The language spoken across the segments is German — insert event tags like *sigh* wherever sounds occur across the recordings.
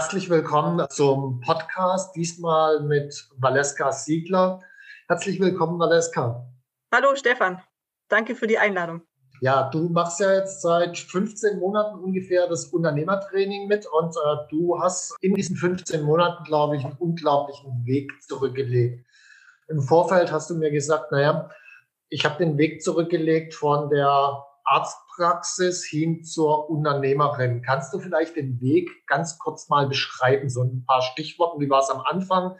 Herzlich willkommen zum Podcast, diesmal mit Valeska Siegler. Herzlich willkommen, Valeska. Hallo, Stefan. Danke für die Einladung. Ja, du machst ja jetzt seit 15 Monaten ungefähr das Unternehmertraining mit und äh, du hast in diesen 15 Monaten, glaube ich, einen unglaublichen Weg zurückgelegt. Im Vorfeld hast du mir gesagt, naja, ich habe den Weg zurückgelegt von der Arztpraxis hin zur Unternehmerin. Kannst du vielleicht den Weg ganz kurz mal beschreiben? So ein paar Stichworte. Wie war es am Anfang?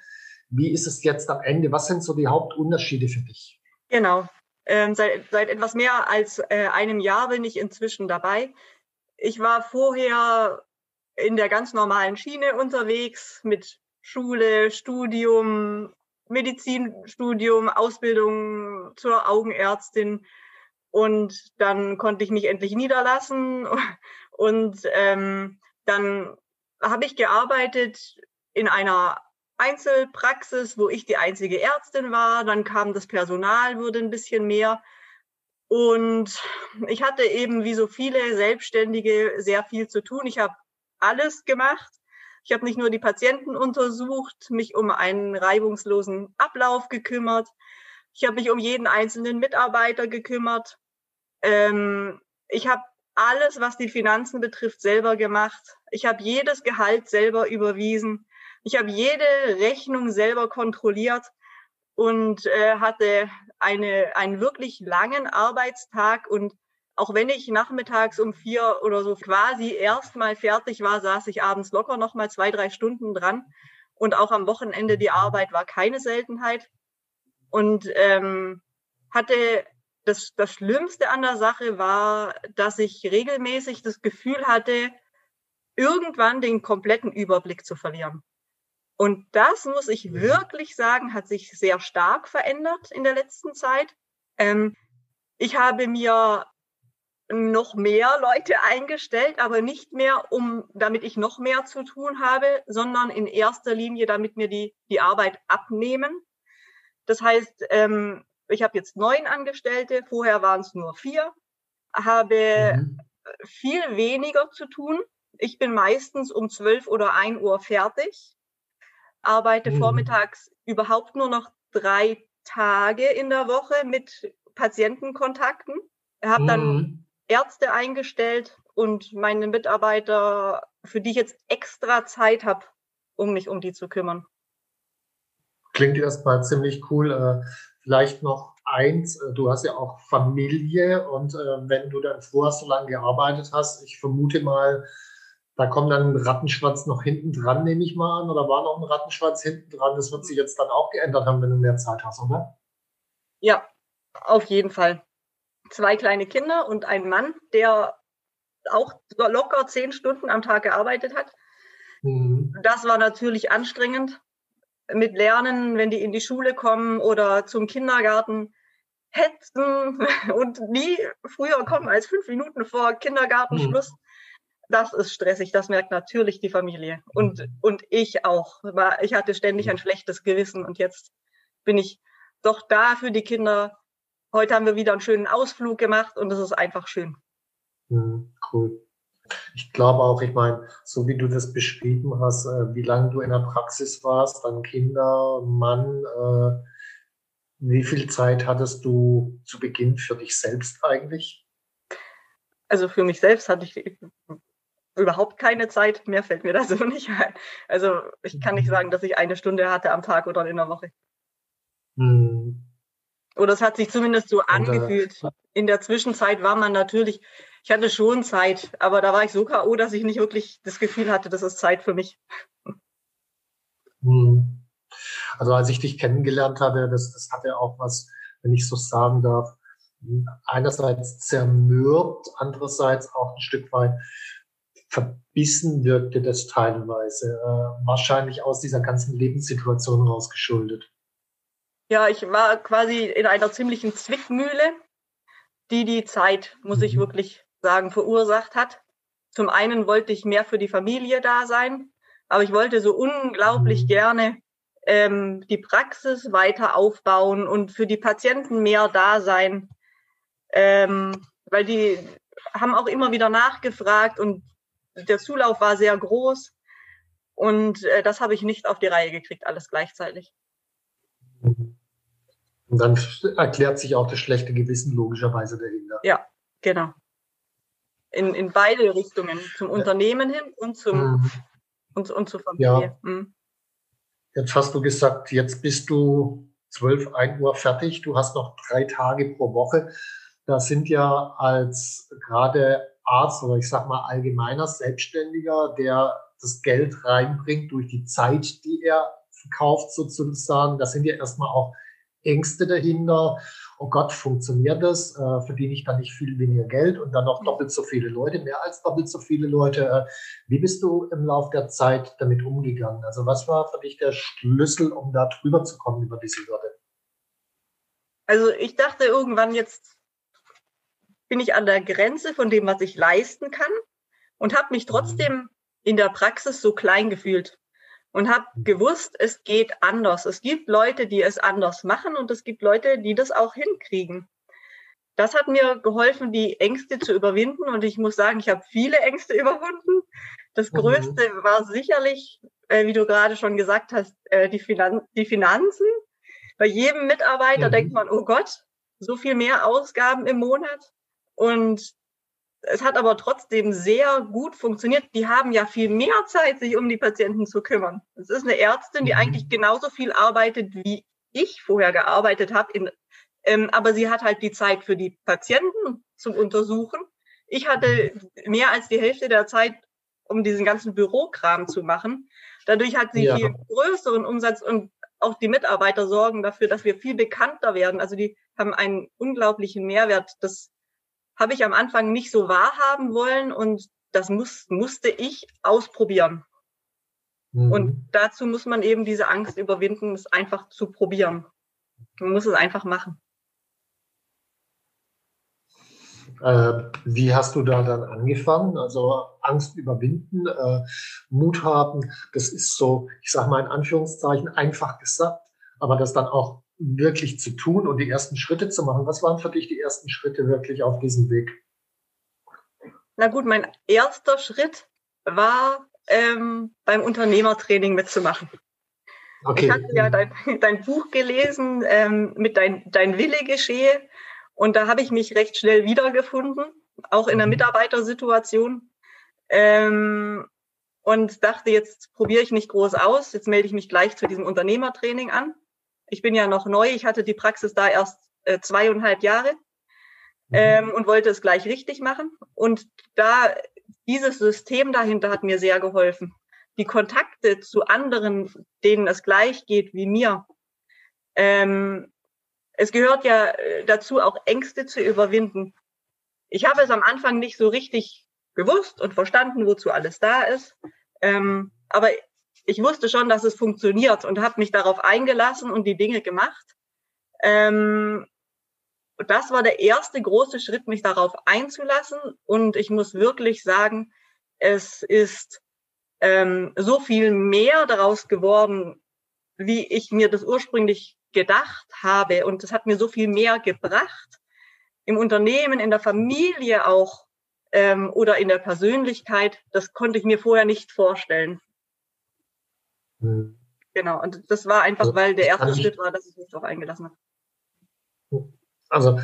Wie ist es jetzt am Ende? Was sind so die Hauptunterschiede für dich? Genau. Ähm, seit, seit etwas mehr als äh, einem Jahr bin ich inzwischen dabei. Ich war vorher in der ganz normalen Schiene unterwegs mit Schule, Studium, Medizinstudium, Ausbildung zur Augenärztin und dann konnte ich mich endlich niederlassen *laughs* und ähm, dann habe ich gearbeitet in einer Einzelpraxis, wo ich die einzige Ärztin war. Dann kam das Personal, wurde ein bisschen mehr. Und ich hatte eben wie so viele Selbstständige sehr viel zu tun. Ich habe alles gemacht. Ich habe nicht nur die Patienten untersucht, mich um einen reibungslosen Ablauf gekümmert. Ich habe mich um jeden einzelnen Mitarbeiter gekümmert. Ähm, ich habe alles, was die Finanzen betrifft, selber gemacht. Ich habe jedes Gehalt selber überwiesen. Ich habe jede Rechnung selber kontrolliert und äh, hatte eine, einen wirklich langen Arbeitstag. Und auch wenn ich nachmittags um vier oder so quasi erstmal fertig war, saß ich abends locker noch mal zwei, drei Stunden dran. Und auch am Wochenende die Arbeit war keine Seltenheit. Und ähm, hatte das, das Schlimmste an der Sache war, dass ich regelmäßig das Gefühl hatte, irgendwann den kompletten Überblick zu verlieren. Und das muss ich wirklich sagen, hat sich sehr stark verändert in der letzten Zeit. Ähm, ich habe mir noch mehr Leute *laughs* eingestellt, aber nicht mehr, um, damit ich noch mehr zu tun habe, sondern in erster Linie, damit mir die, die Arbeit abnehmen. Das heißt, ähm, ich habe jetzt neun Angestellte, vorher waren es nur vier, habe mhm. viel weniger zu tun. Ich bin meistens um zwölf oder ein Uhr fertig, arbeite mhm. vormittags überhaupt nur noch drei Tage in der Woche mit Patientenkontakten, habe dann mhm. Ärzte eingestellt und meine Mitarbeiter, für die ich jetzt extra Zeit habe, um mich um die zu kümmern. Klingt erstmal ziemlich cool. Äh, vielleicht noch eins, äh, du hast ja auch Familie und äh, wenn du dann vorher so lange gearbeitet hast, ich vermute mal, da kommt dann ein Rattenschwanz noch hinten dran, nehme ich mal an, oder war noch ein Rattenschwanz hinten dran? Das wird sich jetzt dann auch geändert haben, wenn du mehr Zeit hast, oder? Ja, auf jeden Fall. Zwei kleine Kinder und ein Mann, der auch locker zehn Stunden am Tag gearbeitet hat. Mhm. Das war natürlich anstrengend mit Lernen, wenn die in die Schule kommen oder zum Kindergarten hetzen *laughs* und nie früher kommen als fünf Minuten vor Kindergartenschluss. Mhm. Das ist stressig, das merkt natürlich die Familie und, mhm. und ich auch. Ich hatte ständig ein schlechtes Gewissen und jetzt bin ich doch da für die Kinder. Heute haben wir wieder einen schönen Ausflug gemacht und es ist einfach schön. Mhm, cool. Ich glaube auch, ich meine, so wie du das beschrieben hast, äh, wie lange du in der Praxis warst, dann Kinder, Mann, äh, wie viel Zeit hattest du zu Beginn für dich selbst eigentlich? Also für mich selbst hatte ich überhaupt keine Zeit. Mehr fällt mir *laughs* da so nicht ein. Also ich kann nicht mhm. sagen, dass ich eine Stunde hatte am Tag oder in der Woche. Hm. Oder es hat sich zumindest so angefühlt. In der Zwischenzeit war man natürlich, ich hatte schon Zeit, aber da war ich so K.O., dass ich nicht wirklich das Gefühl hatte, das ist Zeit für mich. Hm. Also als ich dich kennengelernt hatte, das, das hatte auch was, wenn ich so sagen darf, einerseits zermürbt, andererseits auch ein Stück weit verbissen wirkte das teilweise, äh, wahrscheinlich aus dieser ganzen Lebenssituation rausgeschuldet. Ja, ich war quasi in einer ziemlichen Zwickmühle, die die Zeit, muss mhm. ich wirklich sagen, verursacht hat. Zum einen wollte ich mehr für die Familie da sein, aber ich wollte so unglaublich mhm. gerne ähm, die Praxis weiter aufbauen und für die Patienten mehr da sein, ähm, weil die haben auch immer wieder nachgefragt und der Zulauf war sehr groß und äh, das habe ich nicht auf die Reihe gekriegt, alles gleichzeitig. Und dann erklärt sich auch das schlechte Gewissen logischerweise dahinter. Ja, genau. In, in beide Richtungen, zum. Unternehmen hin und, zum, mhm. und, und zur Familie. Ja. Mhm. Jetzt hast du gesagt, jetzt bist du 12, 1 Uhr fertig. Du hast noch drei Tage pro Woche. Da sind ja als gerade Arzt oder ich sag mal allgemeiner Selbstständiger, der das Geld reinbringt durch die Zeit, die er verkauft sozusagen. Da sind ja erstmal auch Ängste dahinter. Oh Gott, funktioniert das? Äh, verdiene ich dann nicht viel weniger Geld und dann noch doppelt so viele Leute, mehr als doppelt so viele Leute? Äh, wie bist du im Laufe der Zeit damit umgegangen? Also was war für dich der Schlüssel, um da drüber zu kommen über diese Hürde? Also ich dachte irgendwann jetzt bin ich an der Grenze von dem, was ich leisten kann und habe mich trotzdem in der Praxis so klein gefühlt und habe gewusst, es geht anders. Es gibt Leute, die es anders machen und es gibt Leute, die das auch hinkriegen. Das hat mir geholfen, die Ängste zu überwinden und ich muss sagen, ich habe viele Ängste *laughs* überwunden. Das mhm. Größte mhm. war sicherlich, äh, wie du gerade schon gesagt hast, äh, die, Finan die Finanzen. Bei jedem Mitarbeiter mhm. denkt man, oh Gott, so viel mehr Ausgaben im Monat. Und es hat aber trotzdem sehr gut funktioniert. Die haben ja viel mehr Zeit, sich um die Patienten zu kümmern. Es ist eine Ärztin, die mhm. eigentlich genauso viel arbeitet, wie ich vorher gearbeitet habe. Ähm, aber sie hat halt die Zeit für die Patienten zum Untersuchen. Ich hatte mehr als die Hälfte der Zeit, um diesen ganzen Bürokram zu machen. Dadurch hat sie ja. viel größeren Umsatz und auch die Mitarbeiter sorgen dafür, dass wir viel bekannter werden. Also die haben einen unglaublichen Mehrwert. Das habe ich am Anfang nicht so wahrhaben wollen und das muss, musste ich ausprobieren. Mhm. Und dazu muss man eben diese Angst überwinden, es einfach zu probieren. Man muss es einfach machen. Äh, wie hast du da dann angefangen? Also Angst überwinden, äh, Mut haben, das ist so, ich sage mal in Anführungszeichen, einfach gesagt, aber das dann auch wirklich zu tun und die ersten Schritte zu machen. Was waren für dich die ersten Schritte wirklich auf diesem Weg? Na gut, mein erster Schritt war ähm, beim Unternehmertraining mitzumachen. Okay. Ich hatte ja dein, *laughs* dein Buch gelesen ähm, mit dein, dein Wille geschehe und da habe ich mich recht schnell wiedergefunden, auch in der mhm. Mitarbeitersituation. Ähm, und dachte, jetzt probiere ich nicht groß aus, jetzt melde ich mich gleich zu diesem Unternehmertraining an ich bin ja noch neu, ich hatte die Praxis da erst äh, zweieinhalb Jahre mhm. ähm, und wollte es gleich richtig machen. Und da dieses System dahinter hat mir sehr geholfen. Die Kontakte zu anderen, denen es gleich geht wie mir. Ähm, es gehört ja äh, dazu, auch Ängste zu überwinden. Ich habe es am Anfang nicht so richtig gewusst und verstanden, wozu alles da ist. Ähm, aber ich wusste schon, dass es funktioniert und habe mich darauf eingelassen und die Dinge gemacht. Ähm, das war der erste große Schritt, mich darauf einzulassen. Und ich muss wirklich sagen, es ist ähm, so viel mehr daraus geworden, wie ich mir das ursprünglich gedacht habe. Und es hat mir so viel mehr gebracht, im Unternehmen, in der Familie auch ähm, oder in der Persönlichkeit. Das konnte ich mir vorher nicht vorstellen. Hm. Genau, und das war einfach, also, weil der erste Schritt war, dass ich mich darauf eingelassen habe. Also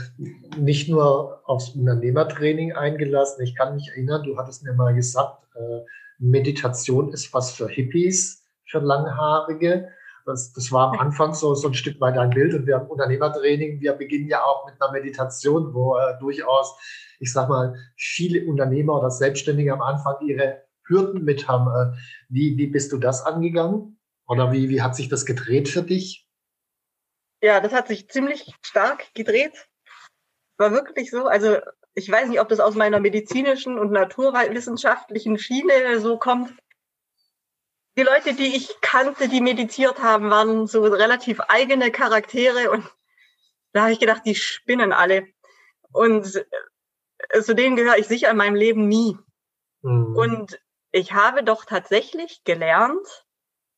nicht nur aufs Unternehmertraining eingelassen. Ich kann mich erinnern, du hattest mir mal gesagt, äh, Meditation ist was für Hippies, für Langhaarige. Das, das war am Anfang so, so ein Stück weit ein Bild. Und wir haben Unternehmertraining, wir beginnen ja auch mit einer Meditation, wo äh, durchaus, ich sag mal, viele Unternehmer oder Selbstständige am Anfang ihre Hürden mit haben. Äh, wie, wie bist du das angegangen? Oder wie, wie hat sich das gedreht für dich? Ja, das hat sich ziemlich stark gedreht. War wirklich so. Also ich weiß nicht, ob das aus meiner medizinischen und naturwissenschaftlichen Schiene so kommt die Leute, die ich kannte, die meditiert haben, waren so relativ eigene Charaktere und da habe ich gedacht, die spinnen alle. Und äh, zu denen gehöre ich sicher in meinem Leben nie. Mhm. Und ich habe doch tatsächlich gelernt,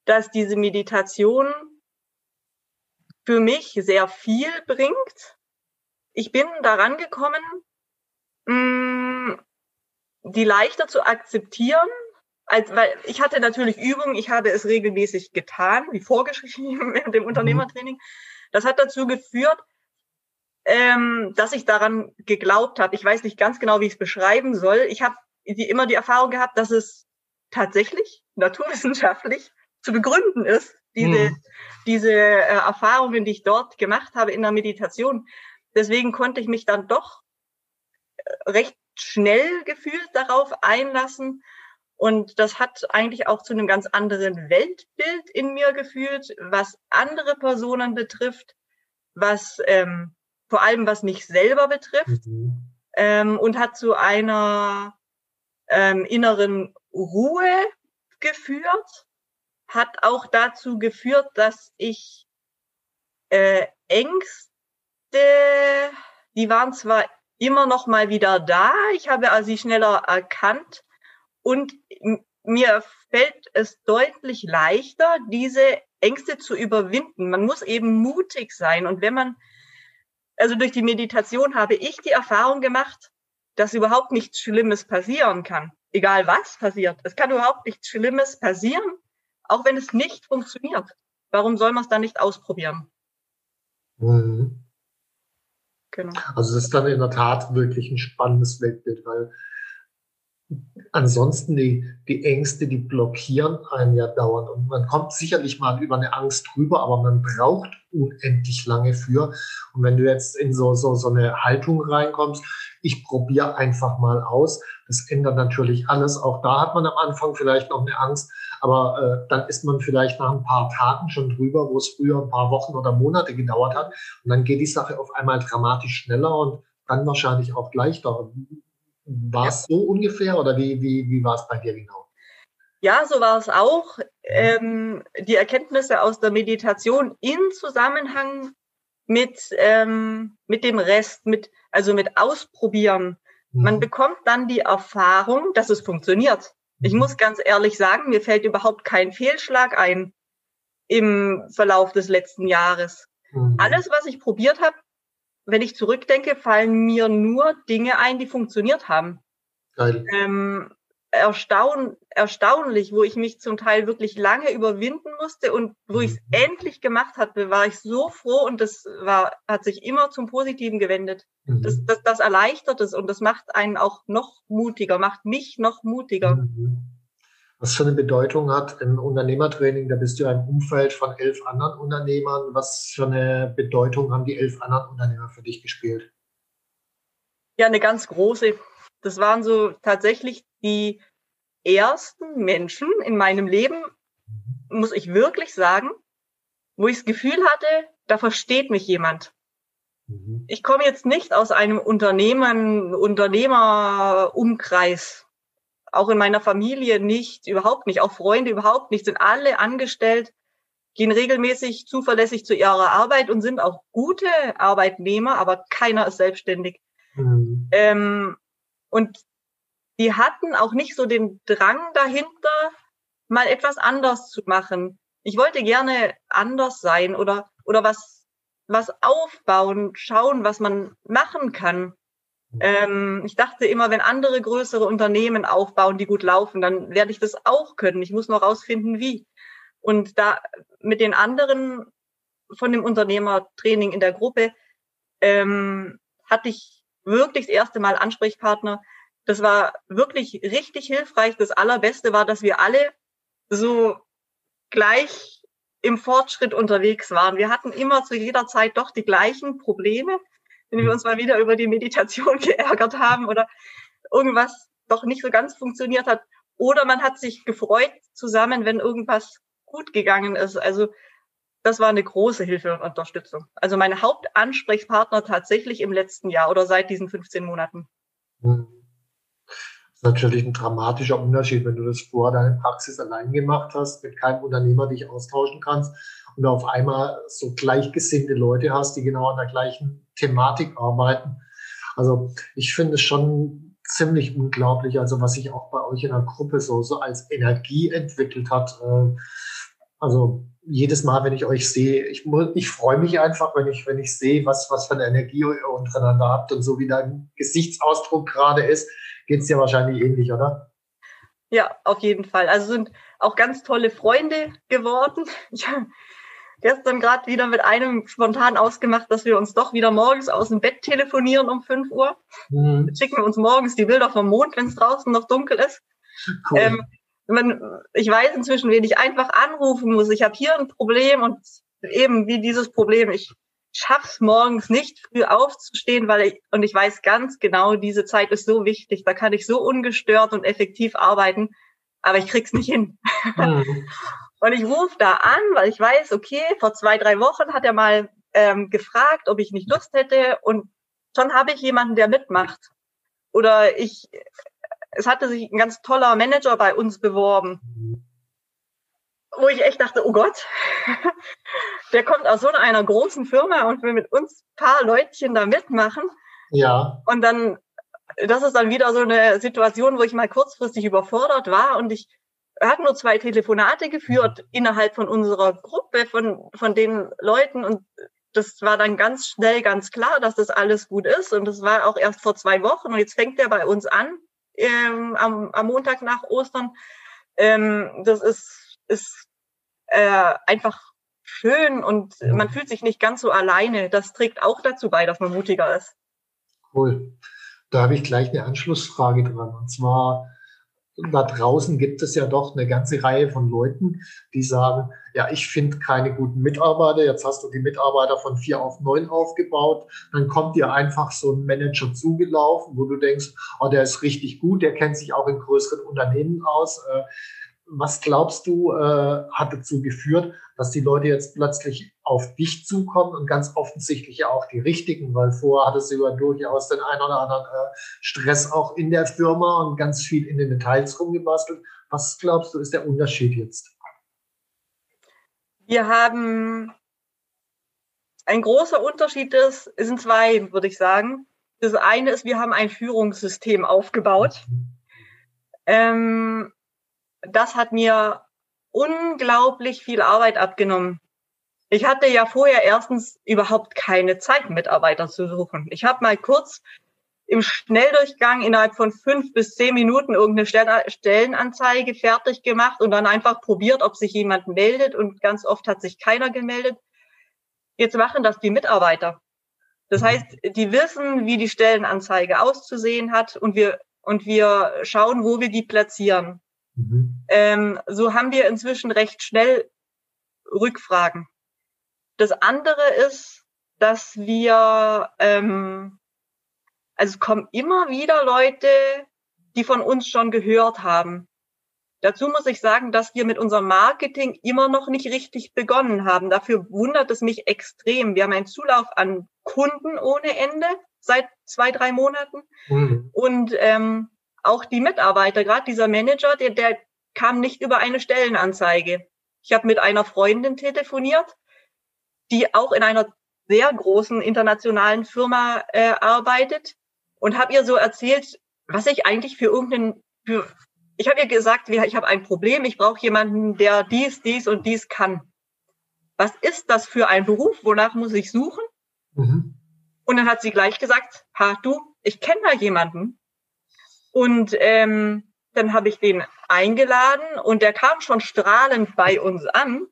dass diese Meditation für mich sehr viel bringt. Ich bin daran gekommen, mh, die leichter zu akzeptieren als, weil ich hatte natürlich Übungen, ich habe es regelmäßig getan, wie vorgeschrieben *laughs* in dem mhm. Unternehmertraining. Das hat dazu geführt, ähm, dass ich daran geglaubt habe. Ich weiß nicht ganz genau, wie ich es beschreiben soll. Ich habe immer die Erfahrung gehabt, dass es tatsächlich naturwissenschaftlich zu begründen ist, diese, mhm. diese äh, Erfahrungen, die ich dort gemacht habe in der Meditation. Deswegen konnte ich mich dann doch äh, recht schnell gefühlt darauf einlassen und das hat eigentlich auch zu einem ganz anderen Weltbild in mir geführt, was andere Personen betrifft, was ähm, vor allem was mich selber betrifft mhm. ähm, und hat zu einer ähm, inneren Ruhe geführt, hat auch dazu geführt, dass ich äh, Ängste, die waren zwar immer noch mal wieder da, ich habe sie schneller erkannt, und mir fällt es deutlich leichter, diese Ängste zu überwinden. Man muss eben mutig sein. Und wenn man, also durch die Meditation habe ich die Erfahrung gemacht, dass überhaupt nichts Schlimmes passieren kann. Egal was passiert. Es kann überhaupt nichts Schlimmes passieren, auch wenn es nicht funktioniert. Warum soll man es dann nicht ausprobieren? Mhm. Genau. Also es ist dann in der Tat wirklich ein spannendes Weltbild, weil ansonsten die, die Ängste, die blockieren einen ja dauernd. Und man kommt sicherlich mal über eine Angst drüber, aber man braucht unendlich lange für. Und wenn du jetzt in so, so, so eine Haltung reinkommst, ich probiere einfach mal aus, das ändert natürlich alles. Auch da hat man am Anfang vielleicht noch eine Angst, aber äh, dann ist man vielleicht nach ein paar Tagen schon drüber, wo es früher ein paar Wochen oder Monate gedauert hat. Und dann geht die Sache auf einmal dramatisch schneller und dann wahrscheinlich auch leichter. War es ja. so ungefähr oder wie, wie, wie war es bei dir genau? Ja, so war es auch. Ähm, die Erkenntnisse aus der Meditation in Zusammenhang mit, ähm, mit dem Rest, mit, also mit Ausprobieren. Mhm. Man bekommt dann die Erfahrung, dass es funktioniert. Ich mhm. muss ganz ehrlich sagen, mir fällt überhaupt kein Fehlschlag ein im Verlauf des letzten Jahres. Mhm. Alles, was ich probiert habe, wenn ich zurückdenke, fallen mir nur Dinge ein, die funktioniert haben. Geil. Ähm, erstaun, erstaunlich, wo ich mich zum Teil wirklich lange überwinden musste und wo mhm. ich es endlich gemacht hatte, war ich so froh und das war, hat sich immer zum Positiven gewendet. Mhm. Das, das, das erleichtert es und das macht einen auch noch mutiger, macht mich noch mutiger. Mhm was für eine Bedeutung hat im Unternehmertraining. Da bist du ja im Umfeld von elf anderen Unternehmern. Was für eine Bedeutung haben die elf anderen Unternehmer für dich gespielt? Ja, eine ganz große. Das waren so tatsächlich die ersten Menschen in meinem Leben, muss ich wirklich sagen, wo ich das Gefühl hatte, da versteht mich jemand. Mhm. Ich komme jetzt nicht aus einem Unternehmen, Unternehmerumkreis auch in meiner Familie nicht, überhaupt nicht, auch Freunde überhaupt nicht, sind alle angestellt, gehen regelmäßig zuverlässig zu ihrer Arbeit und sind auch gute Arbeitnehmer, aber keiner ist selbstständig. Mhm. Ähm, und die hatten auch nicht so den Drang dahinter, mal etwas anders zu machen. Ich wollte gerne anders sein oder, oder was, was aufbauen, schauen, was man machen kann. Ähm, ich dachte immer, wenn andere größere Unternehmen aufbauen, die gut laufen, dann werde ich das auch können. Ich muss noch rausfinden, wie. Und da mit den anderen von dem Unternehmertraining in der Gruppe ähm, hatte ich wirklich das erste Mal Ansprechpartner. Das war wirklich richtig hilfreich. Das Allerbeste war, dass wir alle so gleich im Fortschritt unterwegs waren. Wir hatten immer zu jeder Zeit doch die gleichen Probleme, wenn wir uns mal wieder über die Meditation *laughs* geärgert haben oder irgendwas doch nicht so ganz funktioniert hat. Oder man hat sich gefreut zusammen, wenn irgendwas gut gegangen ist. Also das war eine große Hilfe und Unterstützung. Also meine Hauptansprechpartner tatsächlich im letzten Jahr oder seit diesen 15 Monaten. Das ist natürlich ein dramatischer Unterschied, wenn du das vor deiner Praxis allein gemacht hast, mit keinem Unternehmer dich austauschen kannst und auf einmal so gleichgesinnte Leute hast, die genau an der gleichen Thematik arbeiten. Also ich finde es schon ziemlich unglaublich, also was sich auch bei euch in der Gruppe so, so als Energie entwickelt hat. Äh, also jedes Mal, wenn ich euch sehe, ich, ich freue mich einfach, wenn ich, wenn ich sehe, was, was für eine Energie ihr untereinander habt und so wie dein Gesichtsausdruck gerade ist, geht es dir wahrscheinlich ähnlich, oder? Ja, auf jeden Fall. Also sind auch ganz tolle Freunde geworden. Ich habe gestern gerade wieder mit einem spontan ausgemacht, dass wir uns doch wieder morgens aus dem Bett telefonieren um 5 Uhr. Mhm. Schicken wir uns morgens die Bilder vom Mond, wenn es draußen noch dunkel ist. Cool. Ähm, man, ich weiß inzwischen, wen ich einfach anrufen muss. Ich habe hier ein Problem und eben wie dieses Problem, ich schaff's morgens nicht früh aufzustehen, weil ich, und ich weiß ganz genau, diese Zeit ist so wichtig. Da kann ich so ungestört und effektiv arbeiten, aber ich krieg's nicht hin. Mhm. *laughs* und ich rufe da an, weil ich weiß, okay, vor zwei, drei Wochen hat er mal ähm, gefragt, ob ich nicht Lust hätte und schon habe ich jemanden, der mitmacht. Oder ich es hatte sich ein ganz toller Manager bei uns beworben, wo ich echt dachte, oh Gott, *laughs* der kommt aus so einer großen Firma und will mit uns paar Leutchen da mitmachen. Ja. Und dann, das ist dann wieder so eine Situation, wo ich mal kurzfristig überfordert war und ich hat nur zwei Telefonate geführt innerhalb von unserer Gruppe von, von den Leuten und das war dann ganz schnell ganz klar, dass das alles gut ist und das war auch erst vor zwei Wochen und jetzt fängt er bei uns an ähm, am, am Montag nach Ostern. Ähm, das ist, ist äh, einfach schön und man fühlt sich nicht ganz so alleine. Das trägt auch dazu bei, dass man mutiger ist. Cool. Da habe ich gleich eine Anschlussfrage dran. Und zwar, da draußen gibt es ja doch eine ganze Reihe von Leuten, die sagen, ja, ich finde keine guten Mitarbeiter. Jetzt hast du die Mitarbeiter von vier auf neun aufgebaut. Dann kommt dir einfach so ein Manager zugelaufen, wo du denkst, oh, der ist richtig gut, der kennt sich auch in größeren Unternehmen aus. Was glaubst du, äh, hat dazu geführt, dass die Leute jetzt plötzlich auf dich zukommen und ganz offensichtlich ja auch die richtigen, weil vorher hattest du ja durchaus den einen oder anderen äh, Stress auch in der Firma und ganz viel in den Details rumgebastelt. Was glaubst du, ist der Unterschied jetzt? Wir haben ein großer Unterschied ist, es sind zwei, würde ich sagen. Das eine ist, wir haben ein Führungssystem aufgebaut. Mhm. Ähm, das hat mir unglaublich viel Arbeit abgenommen. Ich hatte ja vorher erstens überhaupt keine Zeit, Mitarbeiter zu suchen. Ich habe mal kurz im Schnelldurchgang innerhalb von fünf bis zehn Minuten irgendeine Stellenanzeige fertig gemacht und dann einfach probiert, ob sich jemand meldet. Und ganz oft hat sich keiner gemeldet. Jetzt machen das die Mitarbeiter. Das heißt, die wissen, wie die Stellenanzeige auszusehen hat und wir, und wir schauen, wo wir die platzieren. Mhm. Ähm, so haben wir inzwischen recht schnell Rückfragen. Das andere ist, dass wir, ähm, also es kommen immer wieder Leute, die von uns schon gehört haben. Dazu muss ich sagen, dass wir mit unserem Marketing immer noch nicht richtig begonnen haben. Dafür wundert es mich extrem. Wir haben einen Zulauf an Kunden ohne Ende seit zwei, drei Monaten. Mhm. Und ähm, auch die Mitarbeiter, gerade dieser Manager, der, der kam nicht über eine Stellenanzeige. Ich habe mit einer Freundin telefoniert, die auch in einer sehr großen internationalen Firma äh, arbeitet und habe ihr so erzählt, was ich eigentlich für irgendeinen, für, ich habe ihr gesagt, ich habe ein Problem, ich brauche jemanden, der dies, dies und dies kann. Was ist das für ein Beruf? Wonach muss ich suchen? Mhm. Und dann hat sie gleich gesagt, ha, du, ich kenne da jemanden. Und ähm, dann habe ich den eingeladen und der kam schon strahlend bei uns an.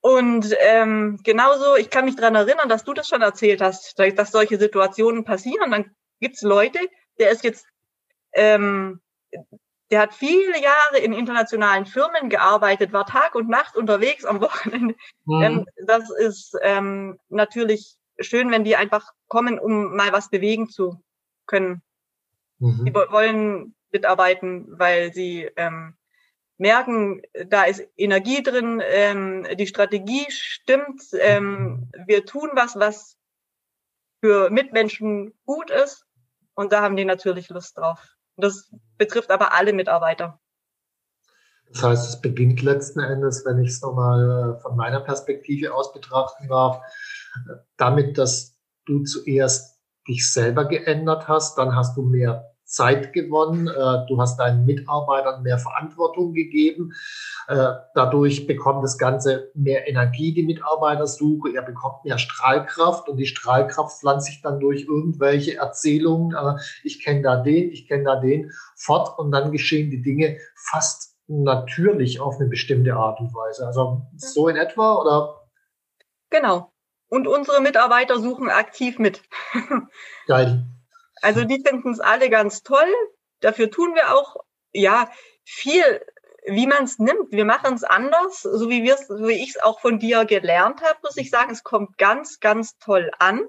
Und ähm, genauso, ich kann mich dran erinnern, dass du das schon erzählt hast, dass solche Situationen passieren. Dann gibt's Leute, der ist jetzt, ähm, der hat viele Jahre in internationalen Firmen gearbeitet, war Tag und Nacht unterwegs am Wochenende. Mhm. Ähm, das ist ähm, natürlich schön, wenn die einfach kommen, um mal was bewegen zu können. Mhm. Die wollen mitarbeiten, weil sie ähm, merken, da ist Energie drin, ähm, die Strategie stimmt, ähm, wir tun was, was für Mitmenschen gut ist und da haben die natürlich Lust drauf. Das betrifft aber alle Mitarbeiter. Das heißt, es beginnt letzten Endes, wenn ich es nochmal äh, von meiner Perspektive aus betrachten darf, damit, dass du zuerst dich selber geändert hast, dann hast du mehr Zeit gewonnen, äh, du hast deinen Mitarbeitern mehr Verantwortung gegeben. Äh, dadurch bekommt das Ganze mehr Energie, die Mitarbeitersuche. Er bekommt mehr Strahlkraft und die Strahlkraft pflanzt sich dann durch irgendwelche Erzählungen. Äh, ich kenne da den, ich kenne da den fort und dann geschehen die Dinge fast natürlich auf eine bestimmte Art und Weise. Also so in etwa oder? Genau. Und unsere Mitarbeiter suchen aktiv mit. *laughs* Geil. Also die finden es alle ganz toll. Dafür tun wir auch, ja, viel, wie man es nimmt. Wir machen es anders, so wie wir so wie ich es auch von dir gelernt habe, muss ich sagen, es kommt ganz, ganz toll an,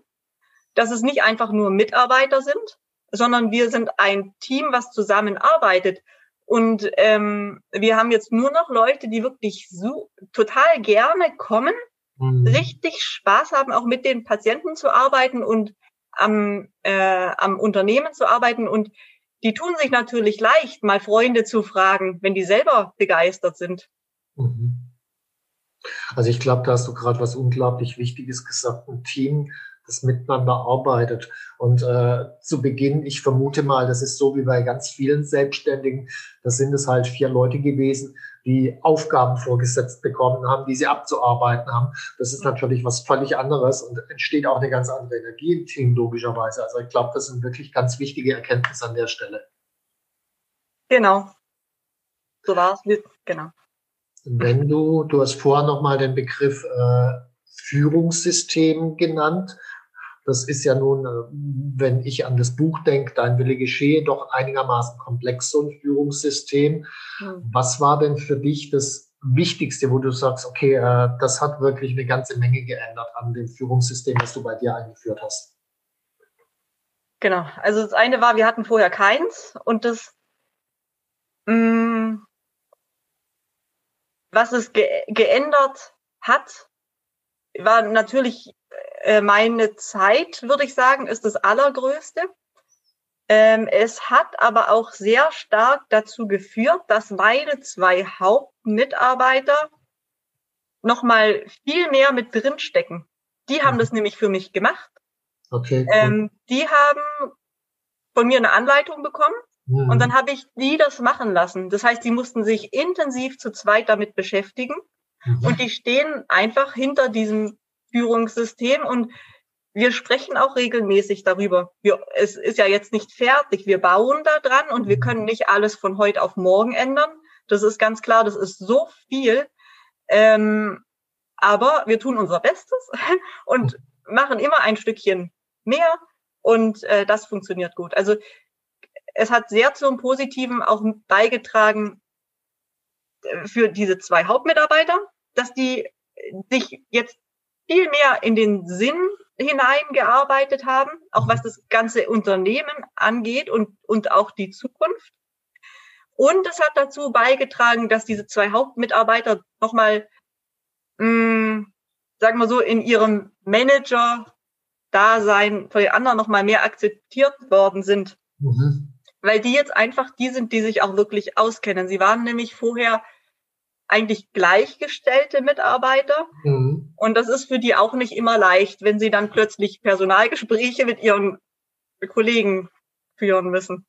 dass es nicht einfach nur Mitarbeiter sind, sondern wir sind ein Team, was zusammenarbeitet. Und ähm, wir haben jetzt nur noch Leute, die wirklich so total gerne kommen, mhm. richtig Spaß haben, auch mit den Patienten zu arbeiten und am, äh, am Unternehmen zu arbeiten und die tun sich natürlich leicht, mal Freunde zu fragen, wenn die selber begeistert sind. Mhm. Also ich glaube, da hast du gerade was unglaublich Wichtiges gesagt. Ein Team, das miteinander arbeitet. Und äh, zu Beginn, ich vermute mal, das ist so wie bei ganz vielen Selbstständigen, da sind es halt vier Leute gewesen, die Aufgaben vorgesetzt bekommen haben, die sie abzuarbeiten haben. Das ist natürlich was völlig anderes und entsteht auch eine ganz andere Energie im Team, logischerweise. Also ich glaube, das sind wirklich ganz wichtige Erkenntnisse an der Stelle. Genau. So war es. Genau. Wenn du, du hast vorher nochmal den Begriff äh, Führungssystem genannt. Das ist ja nun, äh, wenn ich an das Buch denke, Dein Wille geschehe, doch einigermaßen komplex, so ein Führungssystem. Mhm. Was war denn für dich das Wichtigste, wo du sagst, okay, äh, das hat wirklich eine ganze Menge geändert an dem Führungssystem, das du bei dir eingeführt hast? Genau. Also das eine war, wir hatten vorher keins und das, mh, mm, was es ge geändert hat, war natürlich äh, meine Zeit, würde ich sagen, ist das Allergrößte. Ähm, es hat aber auch sehr stark dazu geführt, dass meine zwei Hauptmitarbeiter nochmal viel mehr mit drinstecken. Die haben das nämlich für mich gemacht. Okay. Cool. Ähm, die haben von mir eine Anleitung bekommen mhm. und dann habe ich die das machen lassen. Das heißt, die mussten sich intensiv zu zweit damit beschäftigen mhm. und die stehen einfach hinter diesem Führungssystem und wir sprechen auch regelmäßig darüber. Wir, es ist ja jetzt nicht fertig. Wir bauen da dran und wir können nicht alles von heute auf morgen ändern. Das ist ganz klar. Das ist so viel. Ähm, aber wir tun unser Bestes *laughs* und machen immer ein Stückchen mehr und äh, das funktioniert gut. Also es hat sehr zum Positiven auch beigetragen äh, für diese zwei Hauptmitarbeiter, dass die sich jetzt viel mehr in den Sinn hineingearbeitet haben, auch was das ganze Unternehmen angeht und, und auch die Zukunft. Und es hat dazu beigetragen, dass diese zwei Hauptmitarbeiter nochmal, mh, sagen wir so, in ihrem Manager-Dasein von den anderen nochmal mehr akzeptiert worden sind. Mhm. Weil die jetzt einfach die sind, die sich auch wirklich auskennen. Sie waren nämlich vorher eigentlich gleichgestellte Mitarbeiter. Mhm. Und das ist für die auch nicht immer leicht, wenn sie dann plötzlich Personalgespräche mit ihren Kollegen führen müssen.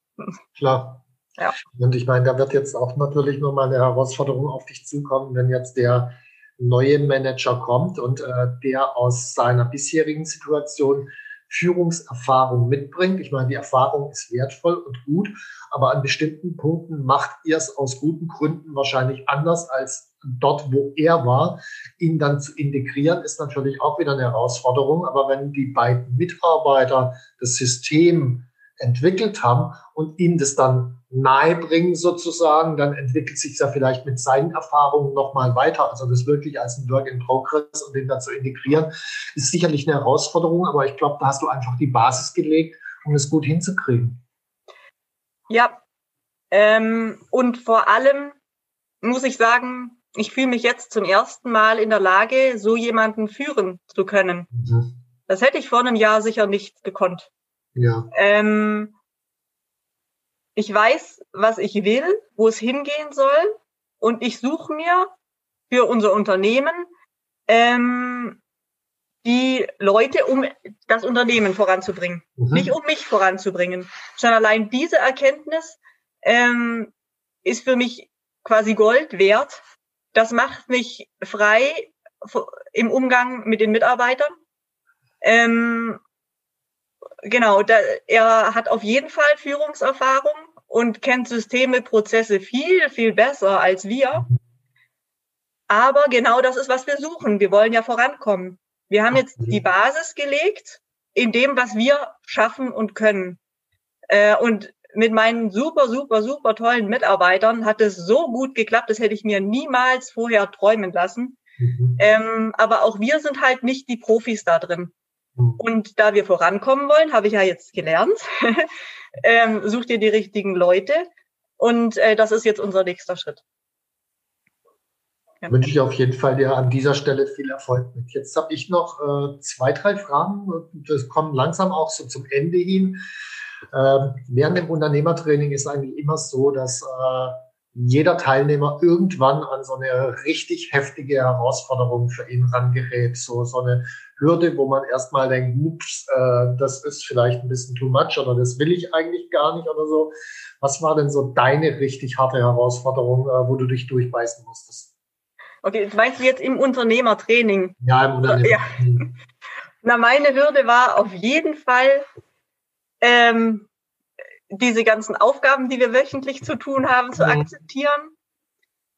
Klar. Ja. Und ich meine, da wird jetzt auch natürlich nochmal eine Herausforderung auf dich zukommen, wenn jetzt der neue Manager kommt und äh, der aus seiner bisherigen Situation Führungserfahrung mitbringt. Ich meine, die Erfahrung ist wertvoll und gut, aber an bestimmten Punkten macht er es aus guten Gründen wahrscheinlich anders als dort, wo er war. Ihn dann zu integrieren, ist natürlich auch wieder eine Herausforderung. Aber wenn die beiden Mitarbeiter das System entwickelt haben und ihm das dann nahebringen sozusagen, dann entwickelt sich ja vielleicht mit seinen Erfahrungen nochmal weiter. Also das wirklich als ein Work in Progress und den dann zu integrieren, ist sicherlich eine Herausforderung, aber ich glaube, da hast du einfach die Basis gelegt, um es gut hinzukriegen. Ja, ähm, und vor allem muss ich sagen, ich fühle mich jetzt zum ersten Mal in der Lage, so jemanden führen zu können. Mhm. Das hätte ich vor einem Jahr sicher nicht gekonnt. Ja. Ähm, ich weiß, was ich will, wo es hingehen soll und ich suche mir für unser Unternehmen ähm, die Leute, um das Unternehmen voranzubringen. Mhm. Nicht um mich voranzubringen. Schon allein diese Erkenntnis ähm, ist für mich quasi Gold wert. Das macht mich frei im Umgang mit den Mitarbeitern. Ähm, genau, da, er hat auf jeden Fall Führungserfahrung und kennt Systeme, Prozesse viel, viel besser als wir. Aber genau das ist, was wir suchen. Wir wollen ja vorankommen. Wir haben jetzt die Basis gelegt in dem, was wir schaffen und können. Äh, und mit meinen super, super, super tollen Mitarbeitern hat es so gut geklappt, das hätte ich mir niemals vorher träumen lassen. Mhm. Ähm, aber auch wir sind halt nicht die Profis da drin. Mhm. Und da wir vorankommen wollen, habe ich ja jetzt gelernt, *laughs* ähm, such dir die richtigen Leute. Und äh, das ist jetzt unser nächster Schritt. Ja. Wünsche ich auf jeden Fall dir an dieser Stelle viel Erfolg mit. Jetzt habe ich noch äh, zwei, drei Fragen. Das kommt langsam auch so zum Ende hin. Ähm, während dem Unternehmertraining ist eigentlich immer so, dass äh, jeder Teilnehmer irgendwann an so eine richtig heftige Herausforderung für ihn rangerät. So, so eine Hürde, wo man erstmal denkt, ups, äh, das ist vielleicht ein bisschen too much oder das will ich eigentlich gar nicht oder so. Was war denn so deine richtig harte Herausforderung, äh, wo du dich durchbeißen musstest? Okay, meinst du jetzt im Unternehmertraining? Ja, im Unternehmertraining. Ja. *laughs* Na, meine Hürde war auf jeden Fall, ähm, diese ganzen Aufgaben, die wir wöchentlich zu tun haben, zu mhm. akzeptieren,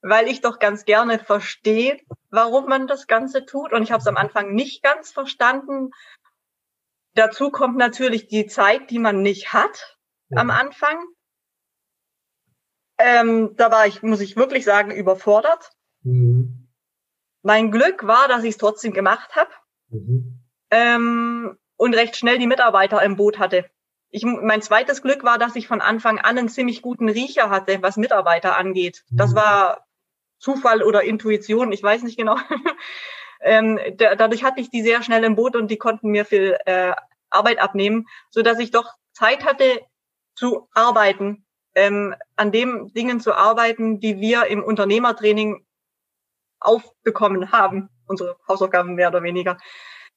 weil ich doch ganz gerne verstehe, warum man das Ganze tut. Und ich habe es am Anfang nicht ganz verstanden. Dazu kommt natürlich die Zeit, die man nicht hat ja. am Anfang. Ähm, da war ich, muss ich wirklich sagen, überfordert. Mhm. Mein Glück war, dass ich es trotzdem gemacht habe mhm. ähm, und recht schnell die Mitarbeiter im Boot hatte ich, mein zweites Glück war, dass ich von Anfang an einen ziemlich guten Riecher hatte, was Mitarbeiter angeht. Das mhm. war Zufall oder Intuition, ich weiß nicht genau. *laughs* ähm, da, dadurch hatte ich die sehr schnell im Boot und die konnten mir viel äh, Arbeit abnehmen, so dass ich doch Zeit hatte zu arbeiten, ähm, an dem Dingen zu arbeiten, die wir im Unternehmertraining aufbekommen haben, unsere Hausaufgaben mehr oder weniger.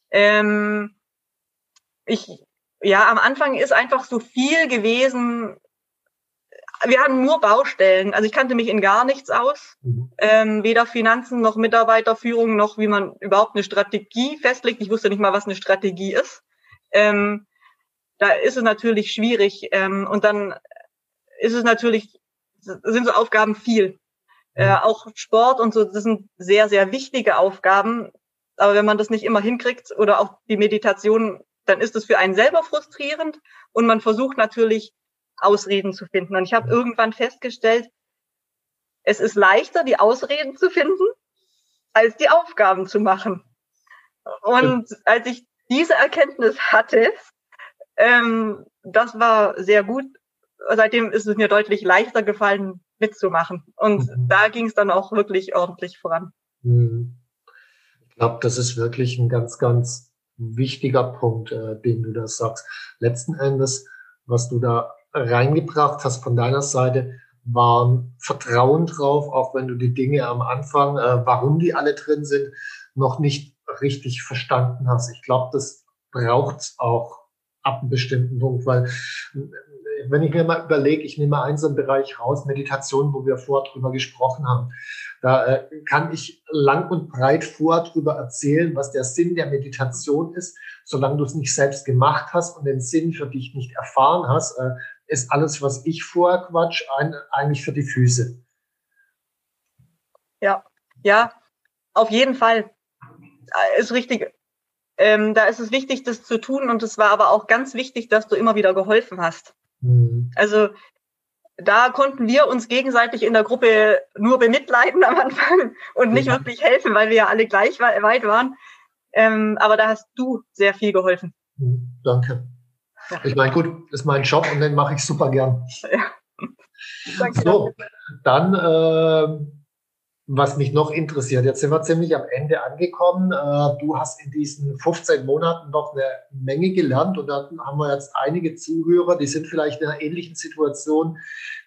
Ähm, ich ja, am Anfang ist einfach so viel gewesen. Wir hatten nur Baustellen. Also ich kannte mich in gar nichts aus. Mhm. Ähm, weder Finanzen noch Mitarbeiterführung noch wie man überhaupt eine Strategie festlegt. Ich wusste nicht mal, was eine Strategie ist. Ähm, da ist es natürlich schwierig. Ähm, und dann ist es natürlich, sind so Aufgaben viel. Äh, mhm. auch Sport und so, das sind sehr, sehr wichtige Aufgaben. Aber wenn man das nicht immer hinkriegt oder auch die Meditation dann ist es für einen selber frustrierend und man versucht natürlich Ausreden zu finden. Und ich habe irgendwann festgestellt, es ist leichter, die Ausreden zu finden, als die Aufgaben zu machen. Und als ich diese Erkenntnis hatte, ähm, das war sehr gut. Seitdem ist es mir deutlich leichter gefallen, mitzumachen. Und mhm. da ging es dann auch wirklich ordentlich voran. Mhm. Ich glaube, das ist wirklich ein ganz, ganz wichtiger Punkt, äh, den du da sagst. Letzten Endes, was du da reingebracht hast von deiner Seite, war Vertrauen drauf, auch wenn du die Dinge am Anfang, äh, warum die alle drin sind, noch nicht richtig verstanden hast. Ich glaube, das braucht's auch ab einem bestimmten Punkt, weil wenn ich mir mal überlege, ich nehme einen so einen Bereich raus, Meditation, wo wir vorher drüber gesprochen haben. Da äh, kann ich lang und breit vor drüber erzählen, was der Sinn der Meditation ist. Solange du es nicht selbst gemacht hast und den Sinn für dich nicht erfahren hast, äh, ist alles, was ich vorher quatsch, ein, eigentlich für die Füße. Ja, ja, auf jeden Fall. Äh, ist richtig. Ähm, da ist es wichtig, das zu tun. Und es war aber auch ganz wichtig, dass du immer wieder geholfen hast. Mhm. Also da konnten wir uns gegenseitig in der Gruppe nur bemitleiden am Anfang und nicht ja. wirklich helfen, weil wir ja alle gleich weit waren. Ähm, aber da hast du sehr viel geholfen. Mhm. Danke. Ja. Ich meine, gut, ist mein Job und den mache ich super gern. *laughs* Ja. Danke, so, danke. dann äh, was mich noch interessiert, jetzt sind wir ziemlich am Ende angekommen. Äh, du hast in diesen 15 Monaten noch eine Menge gelernt und da haben wir jetzt einige Zuhörer, die sind vielleicht in einer ähnlichen Situation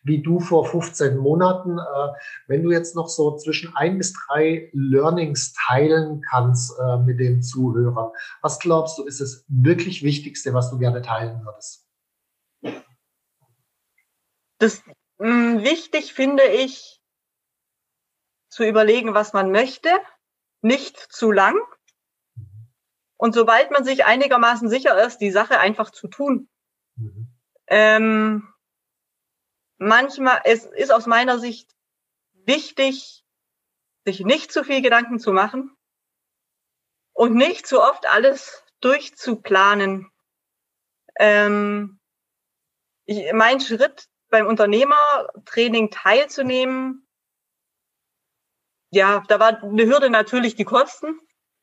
wie du vor 15 Monaten. Äh, wenn du jetzt noch so zwischen ein bis drei Learnings teilen kannst äh, mit den Zuhörern, was glaubst du, ist das wirklich Wichtigste, was du gerne teilen würdest? Das mh, mm, wichtig finde ich, zu überlegen, was man möchte, nicht zu lang. Und sobald man sich einigermaßen sicher ist, die Sache einfach zu tun. Mhm. Ähm, manchmal, es ist aus meiner Sicht wichtig, sich nicht zu viel Gedanken zu machen und nicht zu oft alles durchzuplanen. Ähm, ich, mein Schritt beim Unternehmertraining teilzunehmen, ja, da war eine Hürde natürlich die Kosten.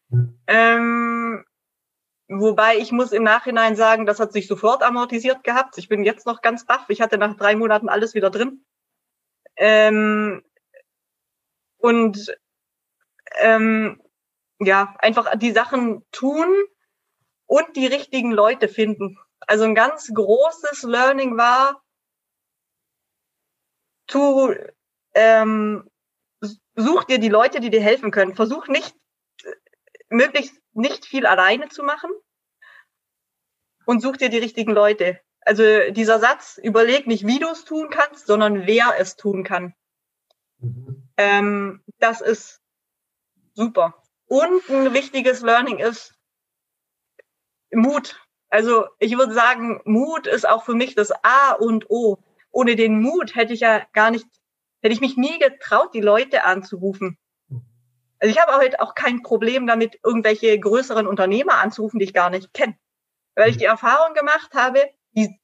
Mhm. Ähm, wobei ich muss im Nachhinein sagen, das hat sich sofort amortisiert gehabt. Ich bin jetzt noch ganz baff. Ich hatte nach drei Monaten alles wieder drin. Ähm, und ähm, ja, einfach die Sachen tun und die richtigen Leute finden. Also ein ganz großes Learning war, zu ähm, such dir die Leute, die dir helfen können. Versuch nicht, möglichst nicht viel alleine zu machen und such dir die richtigen Leute. Also dieser Satz, überleg nicht, wie du es tun kannst, sondern wer es tun kann. Mhm. Ähm, das ist super. Und ein wichtiges Learning ist Mut. Also ich würde sagen, Mut ist auch für mich das A und O. Ohne den Mut hätte ich ja gar nicht hätte ich mich nie getraut, die Leute anzurufen. Also ich habe heute auch kein Problem damit, irgendwelche größeren Unternehmer anzurufen, die ich gar nicht kenne. Weil ich die Erfahrung gemacht habe, die,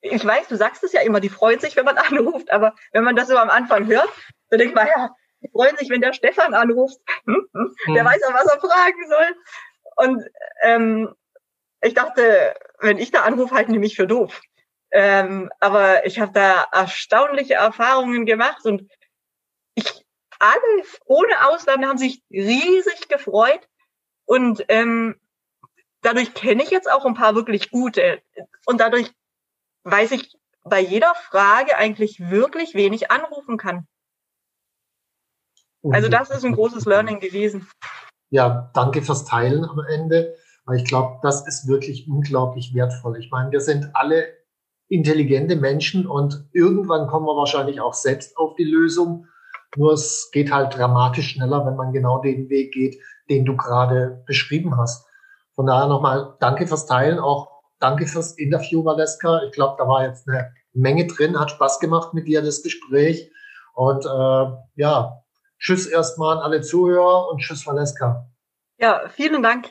ich weiß, du sagst es ja immer, die freuen sich, wenn man *laughs* anruft, aber wenn man das so am Anfang hört, dann denkt man, ja, die freuen sich, wenn der Stefan anruft. *laughs* Hm, hm, der mhm. weiß auch, was er fragen soll. Und ähm, ich dachte, wenn ich da anrufe, halten die mich für doof. Ähm, aber ich habe da erstaunliche Erfahrungen gemacht und ich, alle ohne Ausnahme haben sich riesig gefreut und ähm, dadurch kenne ich jetzt auch ein paar wirklich gute und dadurch weiß ich bei jeder Frage eigentlich wirklich, wen ich anrufen kann. Also das ist ein großes Learning gewesen. Ja, danke fürs Teilen am Ende. Weil ich glaube, das ist wirklich unglaublich wertvoll. Ich meine, wir sind alle intelligente Menschen und irgendwann kommen wir wahrscheinlich auch selbst auf die Lösung. Nur es geht halt dramatisch schneller, wenn man genau den Weg geht, den du gerade beschrieben hast. Von daher nochmal danke fürs Teilen, auch danke fürs Interview, Valeska. Ich glaube, da war jetzt eine Menge drin, hat Spaß gemacht mit dir das Gespräch. Und äh, ja, tschüss erstmal an alle Zuhörer und tschüss, Valeska. Ja, vielen Dank.